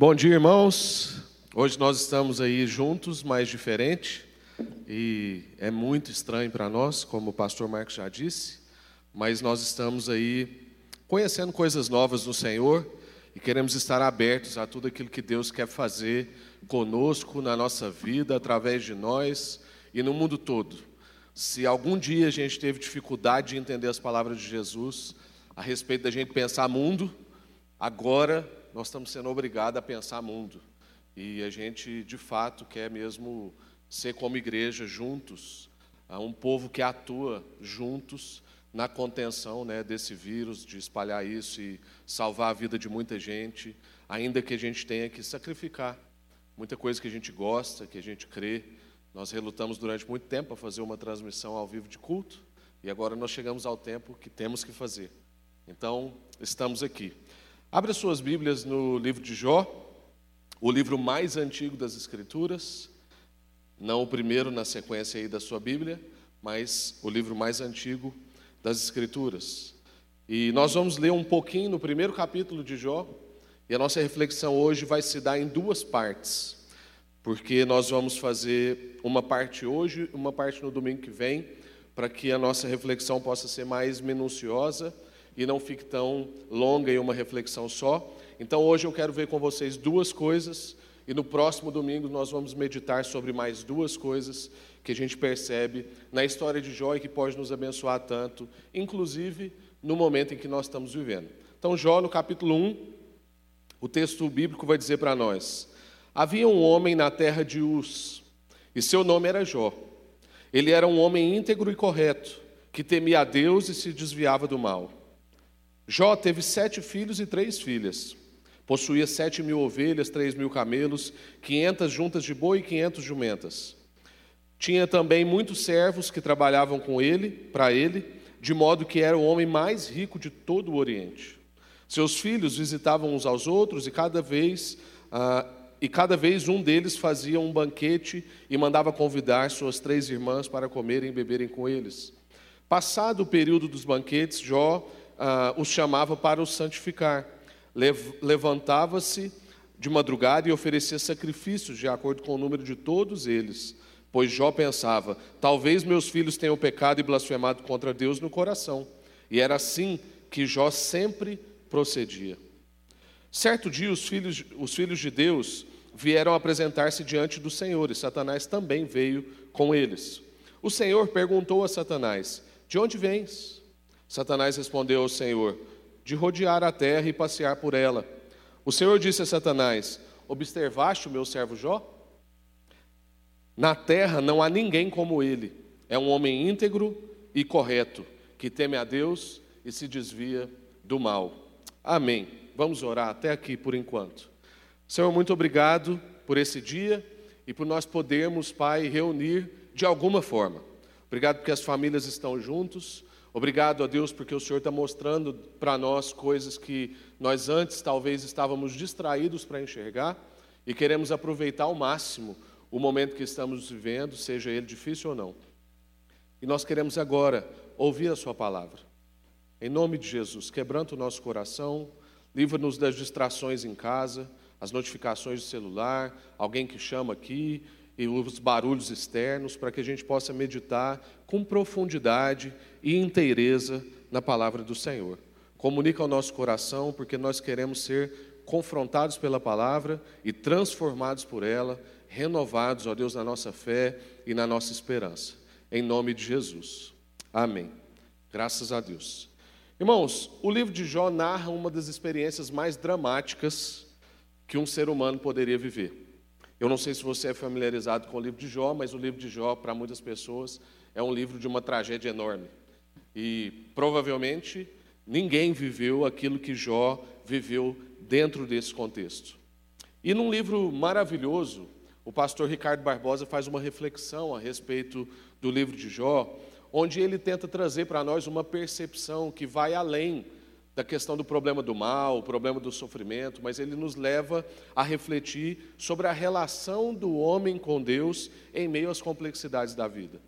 Bom dia, irmãos. Hoje nós estamos aí juntos, mas diferente, e é muito estranho para nós, como o pastor Marcos já disse, mas nós estamos aí conhecendo coisas novas no Senhor e queremos estar abertos a tudo aquilo que Deus quer fazer conosco, na nossa vida, através de nós e no mundo todo. Se algum dia a gente teve dificuldade de entender as palavras de Jesus a respeito da gente pensar mundo, agora nós estamos sendo obrigados a pensar mundo. E a gente, de fato, quer mesmo ser como igreja juntos, um povo que atua juntos na contenção né, desse vírus, de espalhar isso e salvar a vida de muita gente, ainda que a gente tenha que sacrificar muita coisa que a gente gosta, que a gente crê. Nós relutamos durante muito tempo a fazer uma transmissão ao vivo de culto, e agora nós chegamos ao tempo que temos que fazer. Então, estamos aqui. Abra suas Bíblias no livro de Jó, o livro mais antigo das Escrituras, não o primeiro na sequência aí da sua Bíblia, mas o livro mais antigo das Escrituras. E nós vamos ler um pouquinho no primeiro capítulo de Jó, e a nossa reflexão hoje vai se dar em duas partes, porque nós vamos fazer uma parte hoje uma parte no domingo que vem, para que a nossa reflexão possa ser mais minuciosa e não fique tão longa em uma reflexão só. Então hoje eu quero ver com vocês duas coisas e no próximo domingo nós vamos meditar sobre mais duas coisas que a gente percebe na história de Jó e que pode nos abençoar tanto, inclusive no momento em que nós estamos vivendo. Então Jó no capítulo 1, o texto bíblico vai dizer para nós: Havia um homem na terra de Uz, e seu nome era Jó. Ele era um homem íntegro e correto, que temia a Deus e se desviava do mal. Jó teve sete filhos e três filhas. Possuía sete mil ovelhas, três mil camelos, quinhentas juntas de boi e quinhentos jumentas. Tinha também muitos servos que trabalhavam com ele, para ele, de modo que era o homem mais rico de todo o Oriente. Seus filhos visitavam uns aos outros e cada vez ah, e cada vez um deles fazia um banquete e mandava convidar suas três irmãs para comerem e beberem com eles. Passado o período dos banquetes, Jó ah, os chamava para os santificar levantava-se de madrugada e oferecia sacrifícios de acordo com o número de todos eles. Pois Jó pensava: talvez meus filhos tenham pecado e blasfemado contra Deus no coração. E era assim que Jó sempre procedia. Certo dia, os filhos, os filhos de Deus vieram apresentar-se diante do Senhor, e Satanás também veio com eles. O Senhor perguntou a Satanás: De onde vens? Satanás respondeu ao Senhor: de rodear a terra e passear por ela. O Senhor disse a Satanás: Observaste o meu servo Jó? Na terra não há ninguém como ele. É um homem íntegro e correto, que teme a Deus e se desvia do mal. Amém. Vamos orar até aqui por enquanto. Senhor, muito obrigado por esse dia e por nós podermos, Pai, reunir de alguma forma. Obrigado porque as famílias estão juntos. Obrigado a Deus porque o Senhor está mostrando para nós coisas que nós antes talvez estávamos distraídos para enxergar e queremos aproveitar ao máximo o momento que estamos vivendo, seja ele difícil ou não. E nós queremos agora ouvir a Sua palavra. Em nome de Jesus, quebranta o nosso coração, livra-nos das distrações em casa, as notificações do celular, alguém que chama aqui, e os barulhos externos, para que a gente possa meditar com profundidade e inteireza na palavra do Senhor. Comunica ao nosso coração, porque nós queremos ser confrontados pela palavra e transformados por ela, renovados, ó Deus, na nossa fé e na nossa esperança. Em nome de Jesus. Amém. Graças a Deus. Irmãos, o livro de Jó narra uma das experiências mais dramáticas que um ser humano poderia viver. Eu não sei se você é familiarizado com o livro de Jó, mas o livro de Jó, para muitas pessoas, é um livro de uma tragédia enorme. E provavelmente ninguém viveu aquilo que Jó viveu dentro desse contexto. E num livro maravilhoso, o pastor Ricardo Barbosa faz uma reflexão a respeito do livro de Jó, onde ele tenta trazer para nós uma percepção que vai além da questão do problema do mal, o problema do sofrimento, mas ele nos leva a refletir sobre a relação do homem com Deus em meio às complexidades da vida.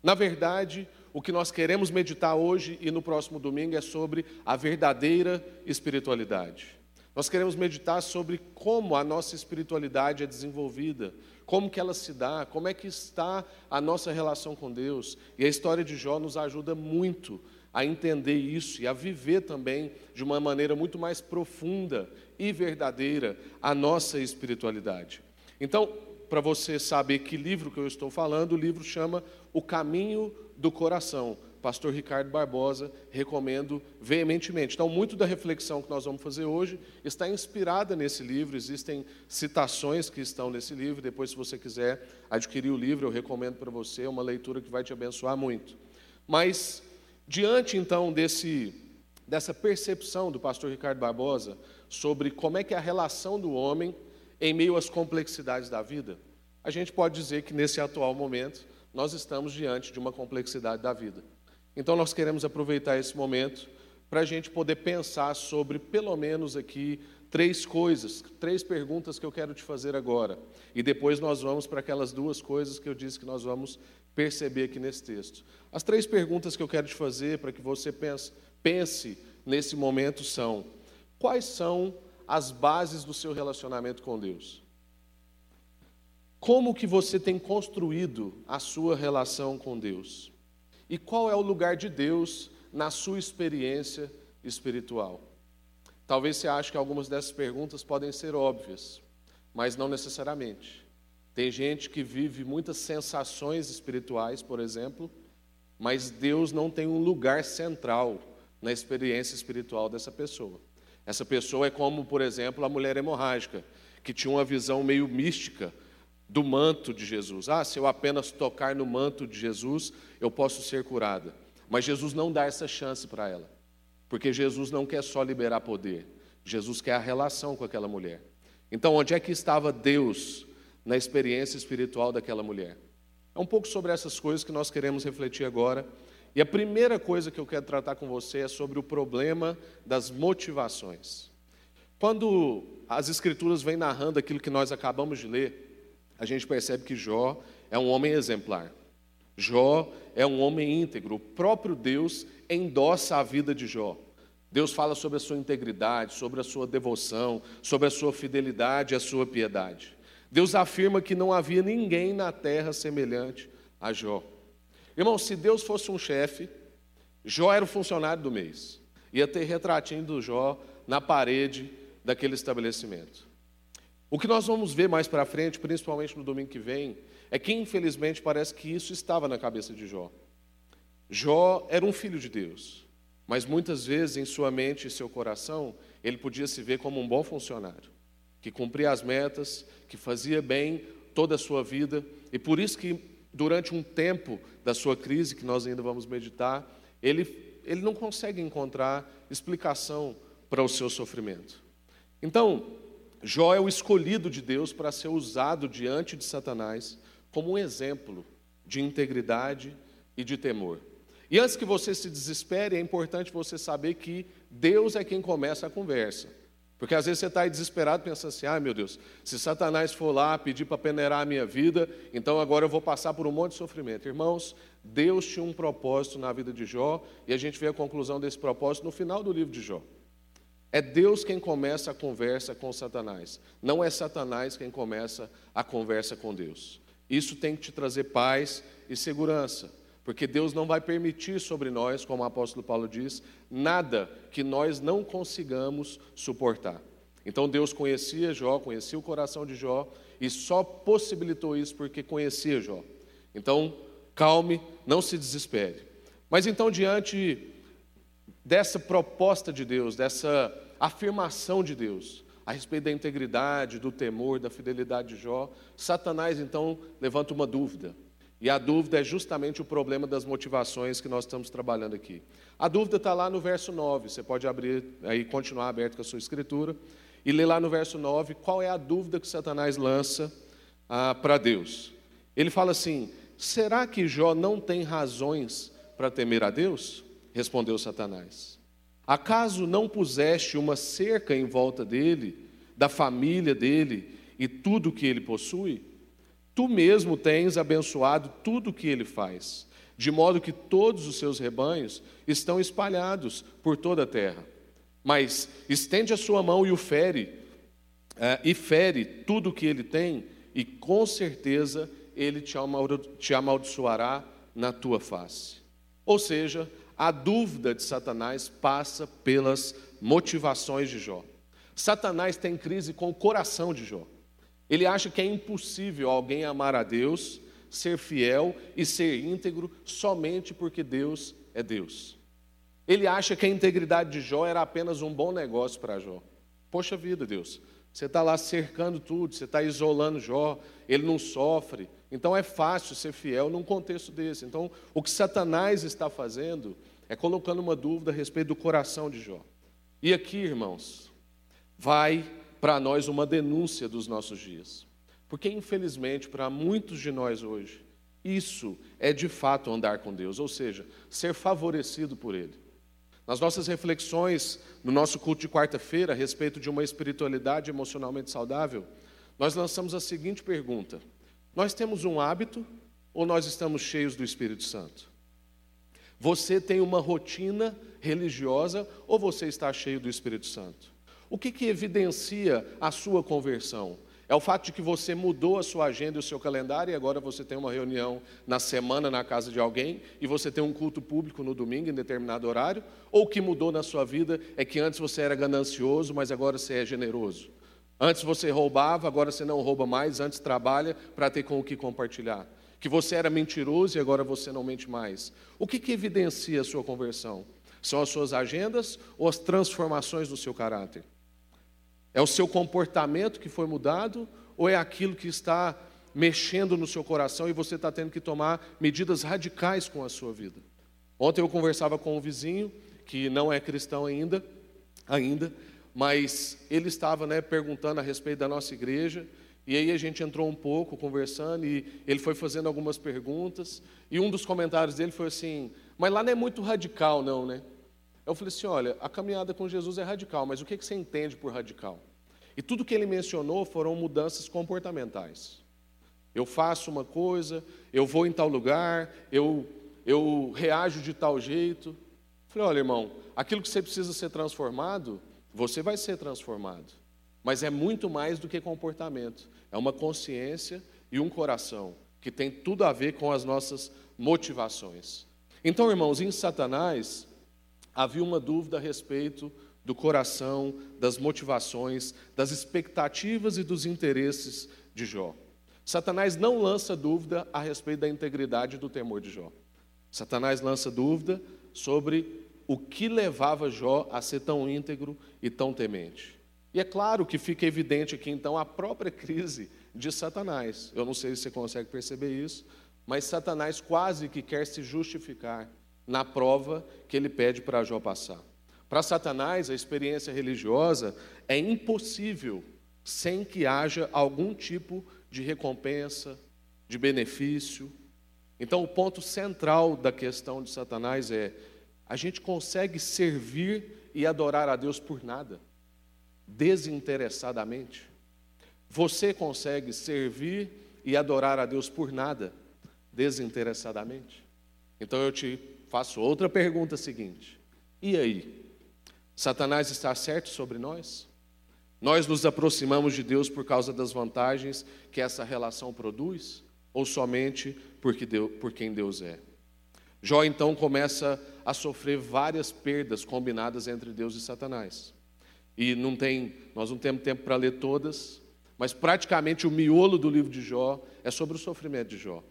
Na verdade, o que nós queremos meditar hoje e no próximo domingo é sobre a verdadeira espiritualidade. Nós queremos meditar sobre como a nossa espiritualidade é desenvolvida, como que ela se dá, como é que está a nossa relação com Deus. E a história de Jó nos ajuda muito a entender isso e a viver também de uma maneira muito mais profunda e verdadeira a nossa espiritualidade. Então, para você saber que livro que eu estou falando, o livro chama O Caminho do Coração. Pastor Ricardo Barbosa, recomendo veementemente. Então, muito da reflexão que nós vamos fazer hoje está inspirada nesse livro, existem citações que estão nesse livro. Depois, se você quiser adquirir o livro, eu recomendo para você, é uma leitura que vai te abençoar muito. Mas, diante então desse, dessa percepção do pastor Ricardo Barbosa sobre como é que é a relação do homem em meio às complexidades da vida, a gente pode dizer que nesse atual momento nós estamos diante de uma complexidade da vida. Então nós queremos aproveitar esse momento para a gente poder pensar sobre pelo menos aqui três coisas, três perguntas que eu quero te fazer agora. E depois nós vamos para aquelas duas coisas que eu disse que nós vamos perceber aqui nesse texto. As três perguntas que eu quero te fazer para que você pense, pense nesse momento são: quais são as bases do seu relacionamento com Deus? Como que você tem construído a sua relação com Deus? E qual é o lugar de Deus na sua experiência espiritual? Talvez você ache que algumas dessas perguntas podem ser óbvias, mas não necessariamente. Tem gente que vive muitas sensações espirituais, por exemplo, mas Deus não tem um lugar central na experiência espiritual dessa pessoa. Essa pessoa é como, por exemplo, a mulher hemorrágica, que tinha uma visão meio mística do manto de Jesus. Ah, se eu apenas tocar no manto de Jesus, eu posso ser curada. Mas Jesus não dá essa chance para ela, porque Jesus não quer só liberar poder, Jesus quer a relação com aquela mulher. Então, onde é que estava Deus na experiência espiritual daquela mulher? É um pouco sobre essas coisas que nós queremos refletir agora. E a primeira coisa que eu quero tratar com você é sobre o problema das motivações. Quando as Escrituras vêm narrando aquilo que nós acabamos de ler, a gente percebe que Jó é um homem exemplar. Jó é um homem íntegro. O próprio Deus endossa a vida de Jó. Deus fala sobre a sua integridade, sobre a sua devoção, sobre a sua fidelidade e a sua piedade. Deus afirma que não havia ninguém na terra semelhante a Jó. Irmão, se Deus fosse um chefe, Jó era o funcionário do mês. Ia ter retratinho do Jó na parede daquele estabelecimento. O que nós vamos ver mais para frente, principalmente no domingo que vem, é que infelizmente parece que isso estava na cabeça de Jó. Jó era um filho de Deus, mas muitas vezes em sua mente e seu coração, ele podia se ver como um bom funcionário, que cumpria as metas, que fazia bem toda a sua vida, e por isso que durante um tempo da sua crise, que nós ainda vamos meditar, ele, ele não consegue encontrar explicação para o seu sofrimento. Então, Jó é o escolhido de Deus para ser usado diante de Satanás como um exemplo de integridade e de temor. E antes que você se desespere, é importante você saber que Deus é quem começa a conversa. Porque às vezes você está aí desesperado pensando assim: ah, meu Deus, se Satanás for lá pedir para peneirar a minha vida, então agora eu vou passar por um monte de sofrimento. Irmãos, Deus tinha um propósito na vida de Jó e a gente vê a conclusão desse propósito no final do livro de Jó. É Deus quem começa a conversa com Satanás, não é Satanás quem começa a conversa com Deus. Isso tem que te trazer paz e segurança, porque Deus não vai permitir sobre nós, como o apóstolo Paulo diz, nada que nós não consigamos suportar. Então Deus conhecia Jó, conhecia o coração de Jó e só possibilitou isso porque conhecia Jó. Então, calme, não se desespere. Mas então, diante dessa proposta de Deus, dessa afirmação de Deus a respeito da integridade, do temor, da fidelidade de Jó, Satanás então levanta uma dúvida. E a dúvida é justamente o problema das motivações que nós estamos trabalhando aqui. A dúvida está lá no verso 9, você pode abrir aí continuar aberto com a sua escritura e ler lá no verso 9 qual é a dúvida que Satanás lança ah, para Deus. Ele fala assim: será que Jó não tem razões para temer a Deus? Respondeu Satanás. Acaso não puseste uma cerca em volta dele, da família dele e tudo que ele possui? Tu mesmo tens abençoado tudo o que ele faz, de modo que todos os seus rebanhos estão espalhados por toda a terra. mas estende a sua mão e o fere, é, e fere tudo o que ele tem, e com certeza ele te amaldiçoará na tua face. Ou seja, a dúvida de Satanás passa pelas motivações de Jó. Satanás tem crise com o coração de Jó. Ele acha que é impossível alguém amar a Deus, ser fiel e ser íntegro somente porque Deus é Deus. Ele acha que a integridade de Jó era apenas um bom negócio para Jó. Poxa vida, Deus, você está lá cercando tudo, você está isolando Jó, ele não sofre. Então é fácil ser fiel num contexto desse. Então, o que Satanás está fazendo é colocando uma dúvida a respeito do coração de Jó. E aqui, irmãos, vai para nós uma denúncia dos nossos dias. Porque, infelizmente, para muitos de nós hoje, isso é de fato andar com Deus, ou seja, ser favorecido por Ele. Nas nossas reflexões, no nosso culto de quarta-feira, a respeito de uma espiritualidade emocionalmente saudável, nós lançamos a seguinte pergunta: Nós temos um hábito ou nós estamos cheios do Espírito Santo? Você tem uma rotina religiosa ou você está cheio do Espírito Santo? O que, que evidencia a sua conversão? É o fato de que você mudou a sua agenda e o seu calendário e agora você tem uma reunião na semana na casa de alguém e você tem um culto público no domingo em determinado horário? Ou o que mudou na sua vida é que antes você era ganancioso, mas agora você é generoso? Antes você roubava, agora você não rouba mais, antes trabalha para ter com o que compartilhar? Que você era mentiroso e agora você não mente mais? O que, que evidencia a sua conversão? São as suas agendas ou as transformações do seu caráter? É o seu comportamento que foi mudado ou é aquilo que está mexendo no seu coração e você está tendo que tomar medidas radicais com a sua vida? Ontem eu conversava com um vizinho que não é cristão ainda, ainda, mas ele estava né, perguntando a respeito da nossa igreja e aí a gente entrou um pouco conversando e ele foi fazendo algumas perguntas e um dos comentários dele foi assim: mas lá não é muito radical, não, né? Eu falei assim: olha, a caminhada com Jesus é radical, mas o que você entende por radical? E tudo que ele mencionou foram mudanças comportamentais. Eu faço uma coisa, eu vou em tal lugar, eu, eu reajo de tal jeito. Falei: olha, irmão, aquilo que você precisa ser transformado, você vai ser transformado. Mas é muito mais do que comportamento, é uma consciência e um coração que tem tudo a ver com as nossas motivações. Então, irmãos, em Satanás, havia uma dúvida a respeito do coração, das motivações, das expectativas e dos interesses de Jó. Satanás não lança dúvida a respeito da integridade do temor de Jó. Satanás lança dúvida sobre o que levava Jó a ser tão íntegro e tão temente. E é claro que fica evidente aqui então a própria crise de Satanás. Eu não sei se você consegue perceber isso, mas Satanás quase que quer se justificar na prova que ele pede para Jó passar. Para Satanás, a experiência religiosa é impossível sem que haja algum tipo de recompensa, de benefício. Então, o ponto central da questão de Satanás é: a gente consegue servir e adorar a Deus por nada, desinteressadamente. Você consegue servir e adorar a Deus por nada, desinteressadamente? Então eu te faço outra pergunta seguinte: e aí? Satanás está certo sobre nós? Nós nos aproximamos de Deus por causa das vantagens que essa relação produz? Ou somente porque Deus, por quem Deus é? Jó então começa a sofrer várias perdas combinadas entre Deus e Satanás. E não tem, nós não temos tempo para ler todas, mas praticamente o miolo do livro de Jó é sobre o sofrimento de Jó.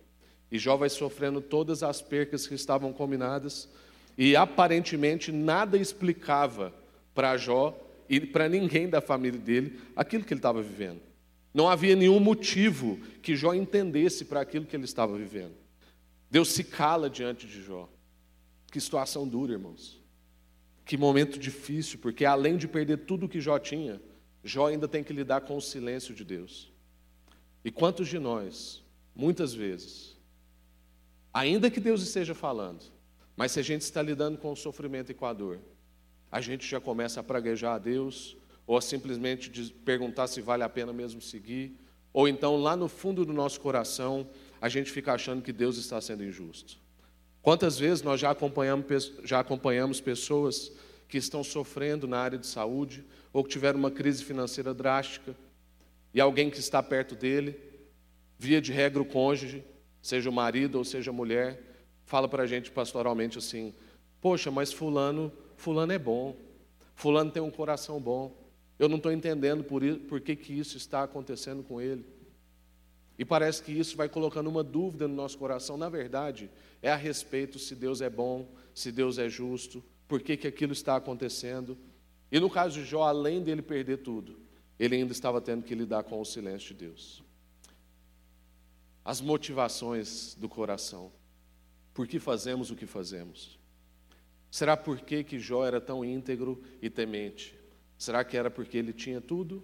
E Jó vai sofrendo todas as percas que estavam combinadas, e aparentemente nada explicava para Jó e para ninguém da família dele aquilo que ele estava vivendo. Não havia nenhum motivo que Jó entendesse para aquilo que ele estava vivendo. Deus se cala diante de Jó. Que situação dura, irmãos. Que momento difícil, porque além de perder tudo que Jó tinha, Jó ainda tem que lidar com o silêncio de Deus. E quantos de nós, muitas vezes, Ainda que Deus esteja falando, mas se a gente está lidando com o sofrimento e com a dor, a gente já começa a praguejar a Deus, ou a simplesmente perguntar se vale a pena mesmo seguir, ou então lá no fundo do nosso coração, a gente fica achando que Deus está sendo injusto. Quantas vezes nós já acompanhamos, já acompanhamos pessoas que estão sofrendo na área de saúde ou que tiveram uma crise financeira drástica e alguém que está perto dele, via de regra o cônjuge, seja o marido ou seja a mulher, fala para a gente pastoralmente assim: Poxa, mas Fulano, Fulano é bom, Fulano tem um coração bom, eu não estou entendendo por, por que, que isso está acontecendo com ele. E parece que isso vai colocando uma dúvida no nosso coração. Na verdade, é a respeito se Deus é bom, se Deus é justo, por que, que aquilo está acontecendo. E no caso de Jó, além dele perder tudo, ele ainda estava tendo que lidar com o silêncio de Deus. As motivações do coração. Por que fazemos o que fazemos? Será por que, que Jó era tão íntegro e temente? Será que era porque ele tinha tudo?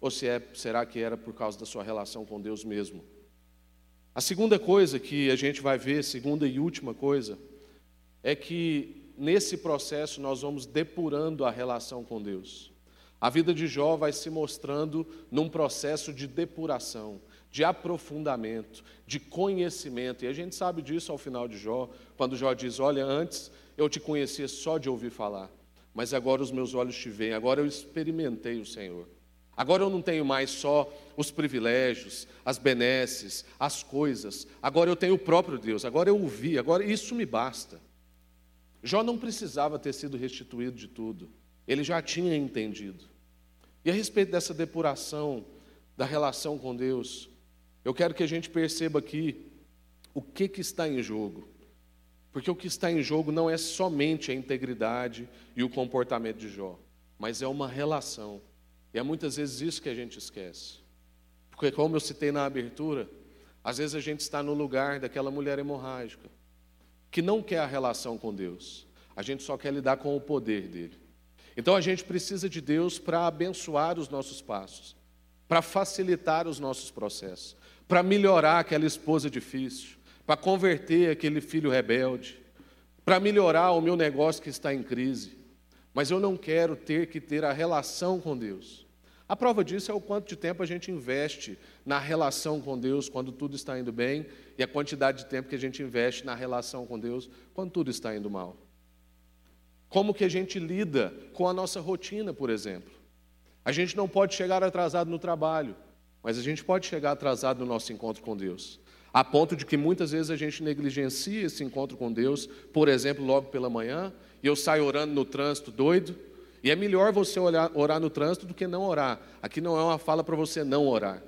Ou se é, será que era por causa da sua relação com Deus mesmo? A segunda coisa que a gente vai ver, segunda e última coisa, é que nesse processo nós vamos depurando a relação com Deus. A vida de Jó vai se mostrando num processo de depuração, de aprofundamento, de conhecimento. E a gente sabe disso ao final de Jó, quando Jó diz: Olha, antes eu te conhecia só de ouvir falar, mas agora os meus olhos te veem, agora eu experimentei o Senhor. Agora eu não tenho mais só os privilégios, as benesses, as coisas. Agora eu tenho o próprio Deus. Agora eu ouvi. Agora isso me basta. Jó não precisava ter sido restituído de tudo. Ele já tinha entendido. E a respeito dessa depuração da relação com Deus, eu quero que a gente perceba aqui o que, que está em jogo. Porque o que está em jogo não é somente a integridade e o comportamento de Jó, mas é uma relação e é muitas vezes isso que a gente esquece. Porque, como eu citei na abertura, às vezes a gente está no lugar daquela mulher hemorrágica, que não quer a relação com Deus, a gente só quer lidar com o poder dele. Então a gente precisa de Deus para abençoar os nossos passos, para facilitar os nossos processos, para melhorar aquela esposa difícil, para converter aquele filho rebelde, para melhorar o meu negócio que está em crise mas eu não quero ter que ter a relação com Deus. A prova disso é o quanto de tempo a gente investe na relação com Deus quando tudo está indo bem e a quantidade de tempo que a gente investe na relação com Deus quando tudo está indo mal. Como que a gente lida com a nossa rotina, por exemplo? A gente não pode chegar atrasado no trabalho, mas a gente pode chegar atrasado no nosso encontro com Deus. A ponto de que muitas vezes a gente negligencia esse encontro com Deus, por exemplo, logo pela manhã, e eu saio orando no trânsito doido. E é melhor você orar, orar no trânsito do que não orar. Aqui não é uma fala para você não orar,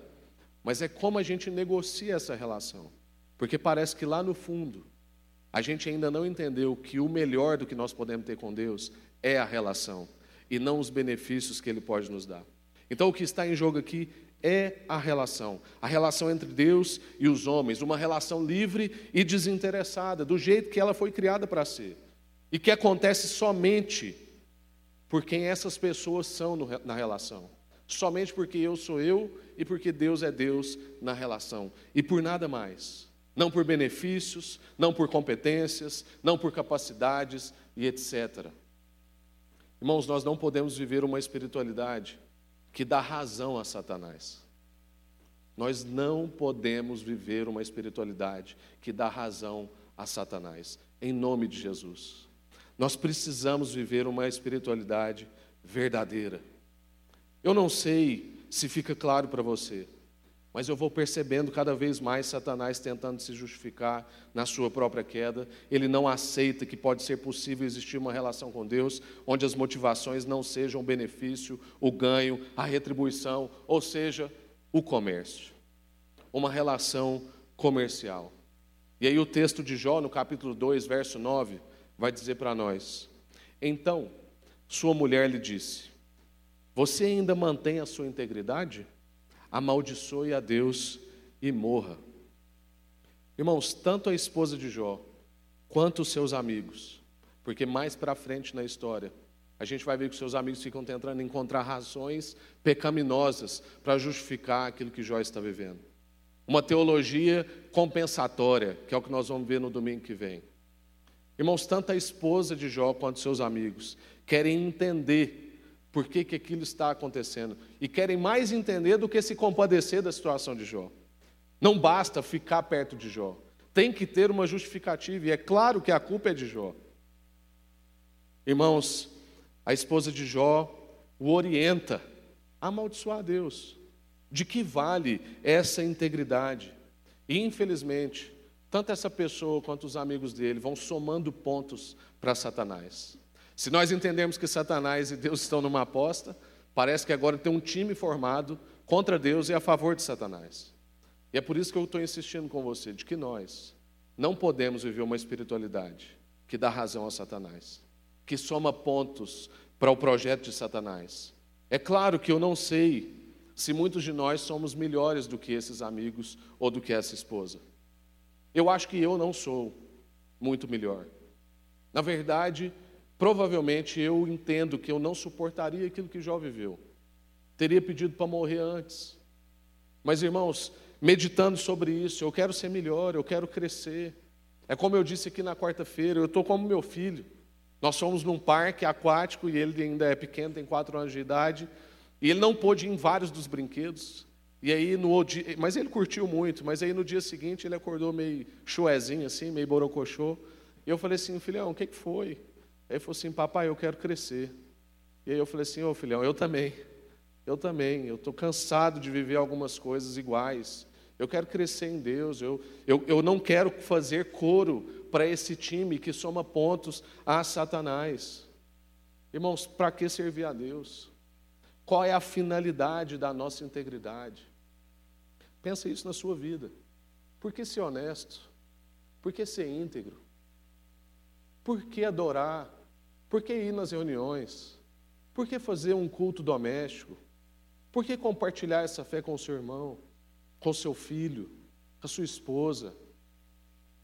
mas é como a gente negocia essa relação. Porque parece que lá no fundo, a gente ainda não entendeu que o melhor do que nós podemos ter com Deus é a relação e não os benefícios que Ele pode nos dar. Então, o que está em jogo aqui é a relação, a relação entre Deus e os homens, uma relação livre e desinteressada, do jeito que ela foi criada para ser e que acontece somente por quem essas pessoas são na relação. Somente porque eu sou eu e porque Deus é Deus na relação. E por nada mais. Não por benefícios, não por competências, não por capacidades e etc. Irmãos, nós não podemos viver uma espiritualidade que dá razão a Satanás. Nós não podemos viver uma espiritualidade que dá razão a Satanás, em nome de Jesus. Nós precisamos viver uma espiritualidade verdadeira. Eu não sei se fica claro para você, mas eu vou percebendo cada vez mais Satanás tentando se justificar na sua própria queda. Ele não aceita que pode ser possível existir uma relação com Deus onde as motivações não sejam o benefício, o ganho, a retribuição, ou seja, o comércio. Uma relação comercial. E aí o texto de Jó, no capítulo 2, verso 9, vai dizer para nós: Então, sua mulher lhe disse: Você ainda mantém a sua integridade? Amaldiçoe a Deus e morra. Irmãos, tanto a esposa de Jó quanto os seus amigos, porque mais para frente na história, a gente vai ver que os seus amigos ficam tentando encontrar razões pecaminosas para justificar aquilo que Jó está vivendo. Uma teologia compensatória, que é o que nós vamos ver no domingo que vem. Irmãos, tanto a esposa de Jó quanto seus amigos querem entender por que, que aquilo está acontecendo e querem mais entender do que se compadecer da situação de Jó. Não basta ficar perto de Jó, tem que ter uma justificativa, e é claro que a culpa é de Jó. Irmãos, a esposa de Jó o orienta a amaldiçoar Deus. De que vale essa integridade? E, infelizmente, tanto essa pessoa quanto os amigos dele vão somando pontos para Satanás. Se nós entendermos que Satanás e Deus estão numa aposta, parece que agora tem um time formado contra Deus e a favor de Satanás. E é por isso que eu estou insistindo com você, de que nós não podemos viver uma espiritualidade que dá razão a Satanás, que soma pontos para o projeto de Satanás. É claro que eu não sei se muitos de nós somos melhores do que esses amigos ou do que essa esposa. Eu acho que eu não sou muito melhor. Na verdade, provavelmente eu entendo que eu não suportaria aquilo que Jó viveu. Teria pedido para morrer antes. Mas, irmãos, meditando sobre isso, eu quero ser melhor, eu quero crescer. É como eu disse aqui na quarta-feira, eu estou como meu filho. Nós fomos num parque aquático e ele ainda é pequeno, tem quatro anos de idade, e ele não pôde ir em vários dos brinquedos. E aí no mas ele curtiu muito, mas aí no dia seguinte ele acordou meio chuezinho assim, meio borocochô. E eu falei assim, filhão, o que, que foi? Aí ele falou assim, papai, eu quero crescer. E aí eu falei assim, ô oh, filhão, eu também. Eu também, eu estou cansado de viver algumas coisas iguais. Eu quero crescer em Deus. Eu, eu, eu não quero fazer coro para esse time que soma pontos a Satanás. Irmãos, para que servir a Deus? Qual é a finalidade da nossa integridade? Pensa isso na sua vida. Por que ser honesto? Por que ser íntegro? Por que adorar? Por que ir nas reuniões? Por que fazer um culto doméstico? Por que compartilhar essa fé com o seu irmão, com o seu filho, com a sua esposa?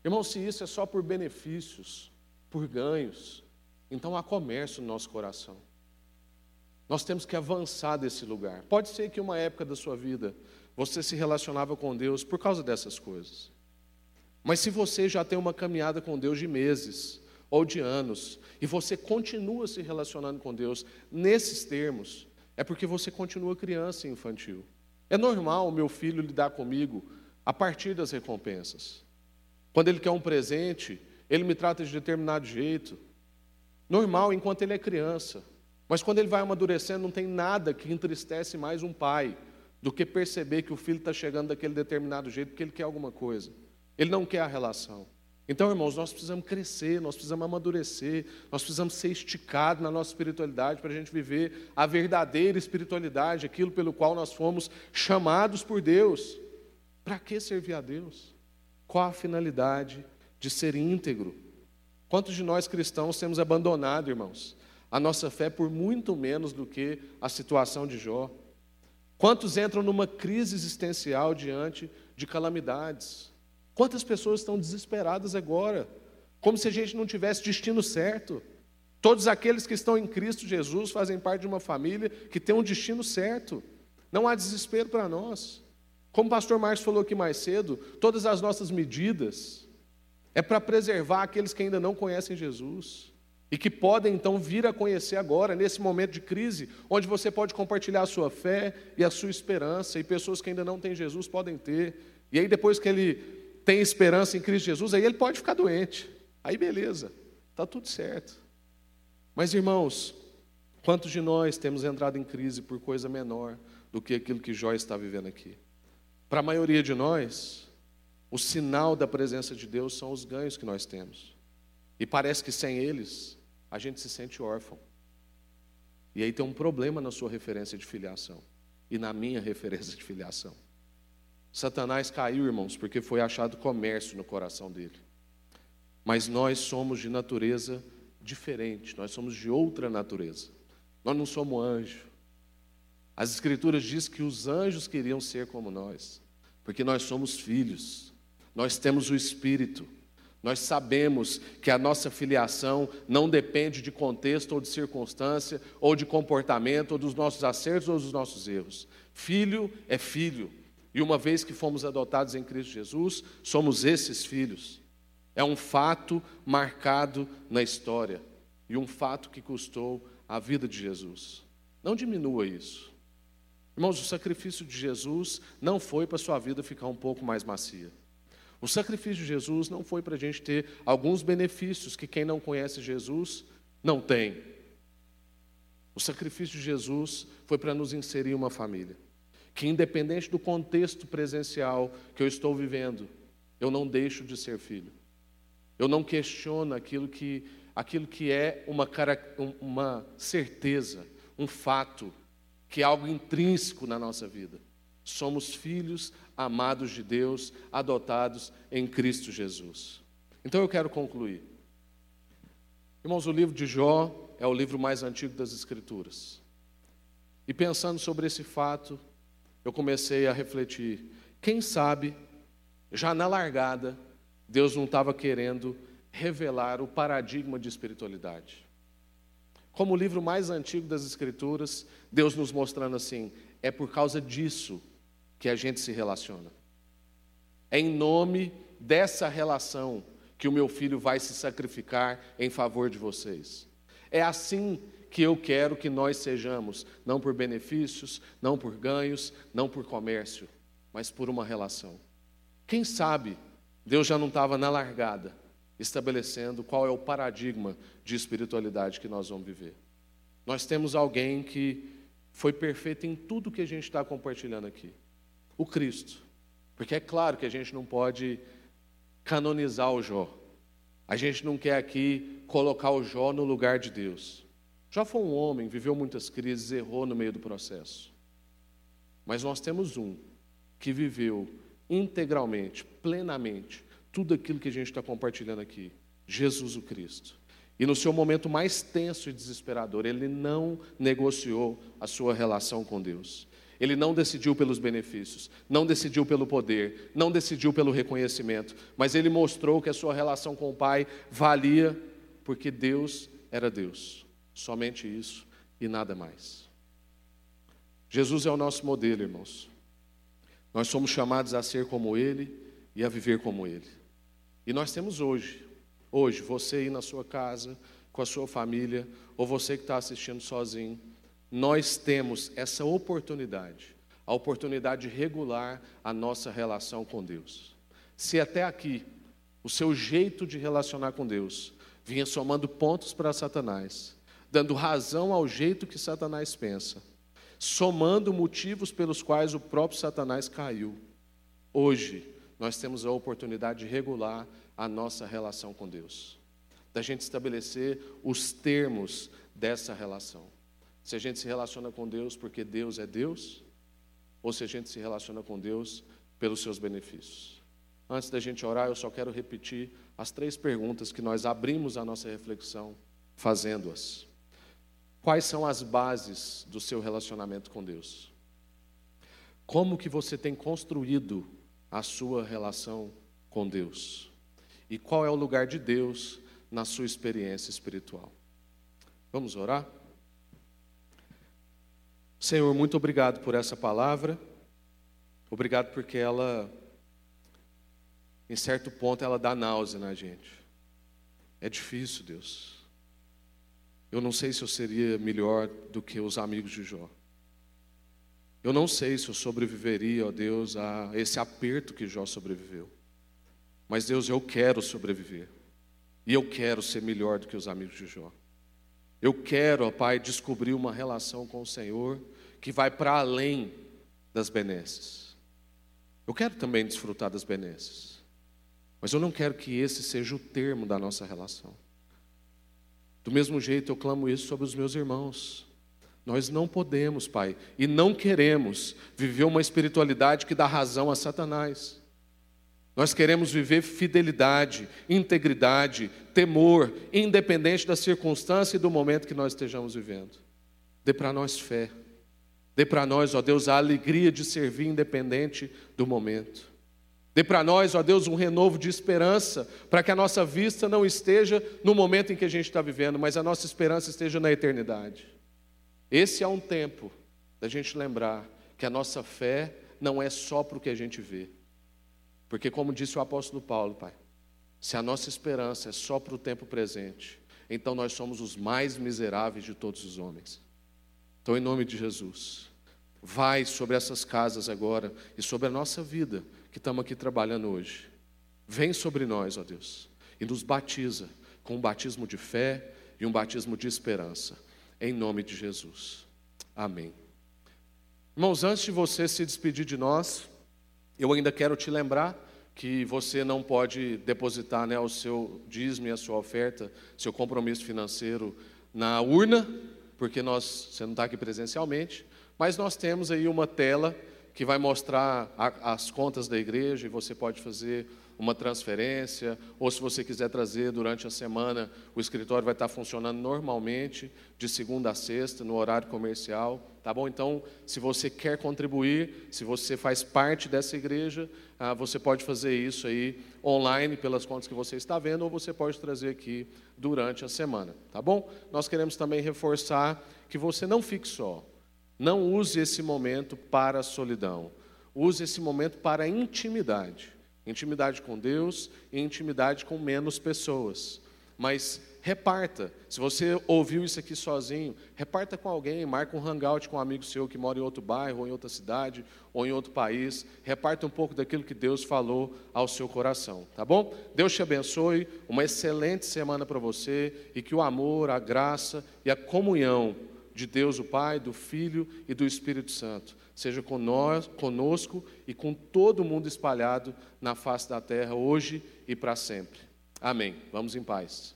Irmão, se isso é só por benefícios, por ganhos, então há comércio no nosso coração. Nós temos que avançar desse lugar. Pode ser que uma época da sua vida você se relacionava com Deus por causa dessas coisas. Mas se você já tem uma caminhada com Deus de meses ou de anos, e você continua se relacionando com Deus nesses termos, é porque você continua criança e infantil. É normal o meu filho lidar comigo a partir das recompensas. Quando ele quer um presente, ele me trata de determinado jeito. Normal enquanto ele é criança. Mas quando ele vai amadurecendo, não tem nada que entristece mais um pai do que perceber que o filho está chegando daquele determinado jeito porque ele quer alguma coisa. Ele não quer a relação. Então, irmãos, nós precisamos crescer, nós precisamos amadurecer, nós precisamos ser esticados na nossa espiritualidade para a gente viver a verdadeira espiritualidade, aquilo pelo qual nós fomos chamados por Deus. Para que servir a Deus? Qual a finalidade de ser íntegro? Quantos de nós cristãos temos abandonado, irmãos, a nossa fé por muito menos do que a situação de Jó? Quantos entram numa crise existencial diante de calamidades? Quantas pessoas estão desesperadas agora, como se a gente não tivesse destino certo? Todos aqueles que estão em Cristo Jesus fazem parte de uma família que tem um destino certo. Não há desespero para nós. Como o pastor Marcos falou aqui mais cedo, todas as nossas medidas é para preservar aqueles que ainda não conhecem Jesus. E que podem então vir a conhecer agora, nesse momento de crise, onde você pode compartilhar a sua fé e a sua esperança, e pessoas que ainda não têm Jesus podem ter. E aí, depois que ele tem esperança em Cristo Jesus, aí ele pode ficar doente. Aí, beleza, está tudo certo. Mas, irmãos, quantos de nós temos entrado em crise por coisa menor do que aquilo que Jó está vivendo aqui? Para a maioria de nós, o sinal da presença de Deus são os ganhos que nós temos. E parece que sem eles, a gente se sente órfão. E aí tem um problema na sua referência de filiação e na minha referência de filiação. Satanás caiu, irmãos, porque foi achado comércio no coração dele. Mas nós somos de natureza diferente, nós somos de outra natureza. Nós não somos anjo. As escrituras dizem que os anjos queriam ser como nós, porque nós somos filhos. Nós temos o espírito. Nós sabemos que a nossa filiação não depende de contexto ou de circunstância, ou de comportamento, ou dos nossos acertos ou dos nossos erros. Filho é filho. E uma vez que fomos adotados em Cristo Jesus, somos esses filhos. É um fato marcado na história e um fato que custou a vida de Jesus. Não diminua isso. Irmãos, o sacrifício de Jesus não foi para a sua vida ficar um pouco mais macia. O sacrifício de Jesus não foi para a gente ter alguns benefícios que quem não conhece Jesus não tem. O sacrifício de Jesus foi para nos inserir uma família. Que, independente do contexto presencial que eu estou vivendo, eu não deixo de ser filho. Eu não questiono aquilo que, aquilo que é uma, uma certeza, um fato, que é algo intrínseco na nossa vida. Somos filhos amados de Deus, adotados em Cristo Jesus. Então eu quero concluir. Irmãos, o livro de Jó é o livro mais antigo das Escrituras. E pensando sobre esse fato, eu comecei a refletir: quem sabe, já na largada, Deus não estava querendo revelar o paradigma de espiritualidade. Como o livro mais antigo das Escrituras, Deus nos mostrando assim: é por causa disso que a gente se relaciona. É em nome dessa relação que o meu filho vai se sacrificar em favor de vocês. É assim que eu quero que nós sejamos, não por benefícios, não por ganhos, não por comércio, mas por uma relação. Quem sabe Deus já não estava na largada, estabelecendo qual é o paradigma de espiritualidade que nós vamos viver. Nós temos alguém que foi perfeito em tudo que a gente está compartilhando aqui o Cristo. Porque é claro que a gente não pode canonizar o Jó. A gente não quer aqui colocar o Jó no lugar de Deus. Jó foi um homem, viveu muitas crises, errou no meio do processo. Mas nós temos um que viveu integralmente, plenamente, tudo aquilo que a gente está compartilhando aqui: Jesus o Cristo. E no seu momento mais tenso e desesperador, ele não negociou a sua relação com Deus. Ele não decidiu pelos benefícios, não decidiu pelo poder, não decidiu pelo reconhecimento, mas ele mostrou que a sua relação com o Pai valia porque Deus era Deus. Somente isso e nada mais. Jesus é o nosso modelo, irmãos. Nós somos chamados a ser como Ele e a viver como Ele. E nós temos hoje, hoje, você aí na sua casa, com a sua família, ou você que está assistindo sozinho, nós temos essa oportunidade, a oportunidade de regular a nossa relação com Deus. Se até aqui o seu jeito de relacionar com Deus vinha somando pontos para Satanás, dando razão ao jeito que Satanás pensa, somando motivos pelos quais o próprio Satanás caiu, hoje nós temos a oportunidade de regular a nossa relação com Deus, da gente estabelecer os termos dessa relação. Se a gente se relaciona com Deus porque Deus é Deus, ou se a gente se relaciona com Deus pelos seus benefícios. Antes da gente orar, eu só quero repetir as três perguntas que nós abrimos a nossa reflexão fazendo-as. Quais são as bases do seu relacionamento com Deus? Como que você tem construído a sua relação com Deus? E qual é o lugar de Deus na sua experiência espiritual? Vamos orar? Senhor, muito obrigado por essa palavra. Obrigado porque ela, em certo ponto, ela dá náusea na gente. É difícil, Deus. Eu não sei se eu seria melhor do que os amigos de Jó. Eu não sei se eu sobreviveria, ó Deus, a esse aperto que Jó sobreviveu. Mas, Deus, eu quero sobreviver. E eu quero ser melhor do que os amigos de Jó. Eu quero, ó Pai, descobrir uma relação com o Senhor que vai para além das benesses. Eu quero também desfrutar das benesses, mas eu não quero que esse seja o termo da nossa relação. Do mesmo jeito, eu clamo isso sobre os meus irmãos. Nós não podemos, Pai, e não queremos viver uma espiritualidade que dá razão a Satanás. Nós queremos viver fidelidade, integridade, temor, independente da circunstância e do momento que nós estejamos vivendo. Dê para nós fé. Dê para nós, ó Deus, a alegria de servir independente do momento. Dê para nós, ó Deus, um renovo de esperança, para que a nossa vista não esteja no momento em que a gente está vivendo, mas a nossa esperança esteja na eternidade. Esse é um tempo da gente lembrar que a nossa fé não é só para o que a gente vê, porque, como disse o apóstolo Paulo, Pai, se a nossa esperança é só para o tempo presente, então nós somos os mais miseráveis de todos os homens. Então, em nome de Jesus, vai sobre essas casas agora e sobre a nossa vida que estamos aqui trabalhando hoje. Vem sobre nós, ó Deus, e nos batiza com um batismo de fé e um batismo de esperança. em nome de Jesus. Amém. Irmãos, antes de você se despedir de nós, eu ainda quero te lembrar que você não pode depositar né, o seu dízimo e a sua oferta, seu compromisso financeiro na urna, porque nós, você não está aqui presencialmente, mas nós temos aí uma tela que vai mostrar a, as contas da igreja e você pode fazer uma transferência, ou se você quiser trazer durante a semana, o escritório vai estar funcionando normalmente, de segunda a sexta, no horário comercial, tá bom? Então, se você quer contribuir, se você faz parte dessa igreja, ah, você pode fazer isso aí online pelas contas que você está vendo, ou você pode trazer aqui durante a semana, tá bom? Nós queremos também reforçar que você não fique só. Não use esse momento para a solidão. Use esse momento para a intimidade. Intimidade com Deus e intimidade com menos pessoas. Mas reparta. Se você ouviu isso aqui sozinho, reparta com alguém, marca um hangout com um amigo seu que mora em outro bairro, ou em outra cidade, ou em outro país. Reparta um pouco daquilo que Deus falou ao seu coração, tá bom? Deus te abençoe, uma excelente semana para você e que o amor, a graça e a comunhão de Deus o Pai, do Filho e do Espírito Santo seja conosco e com todo mundo espalhado na face da terra, hoje e para sempre. Amém. Vamos em paz.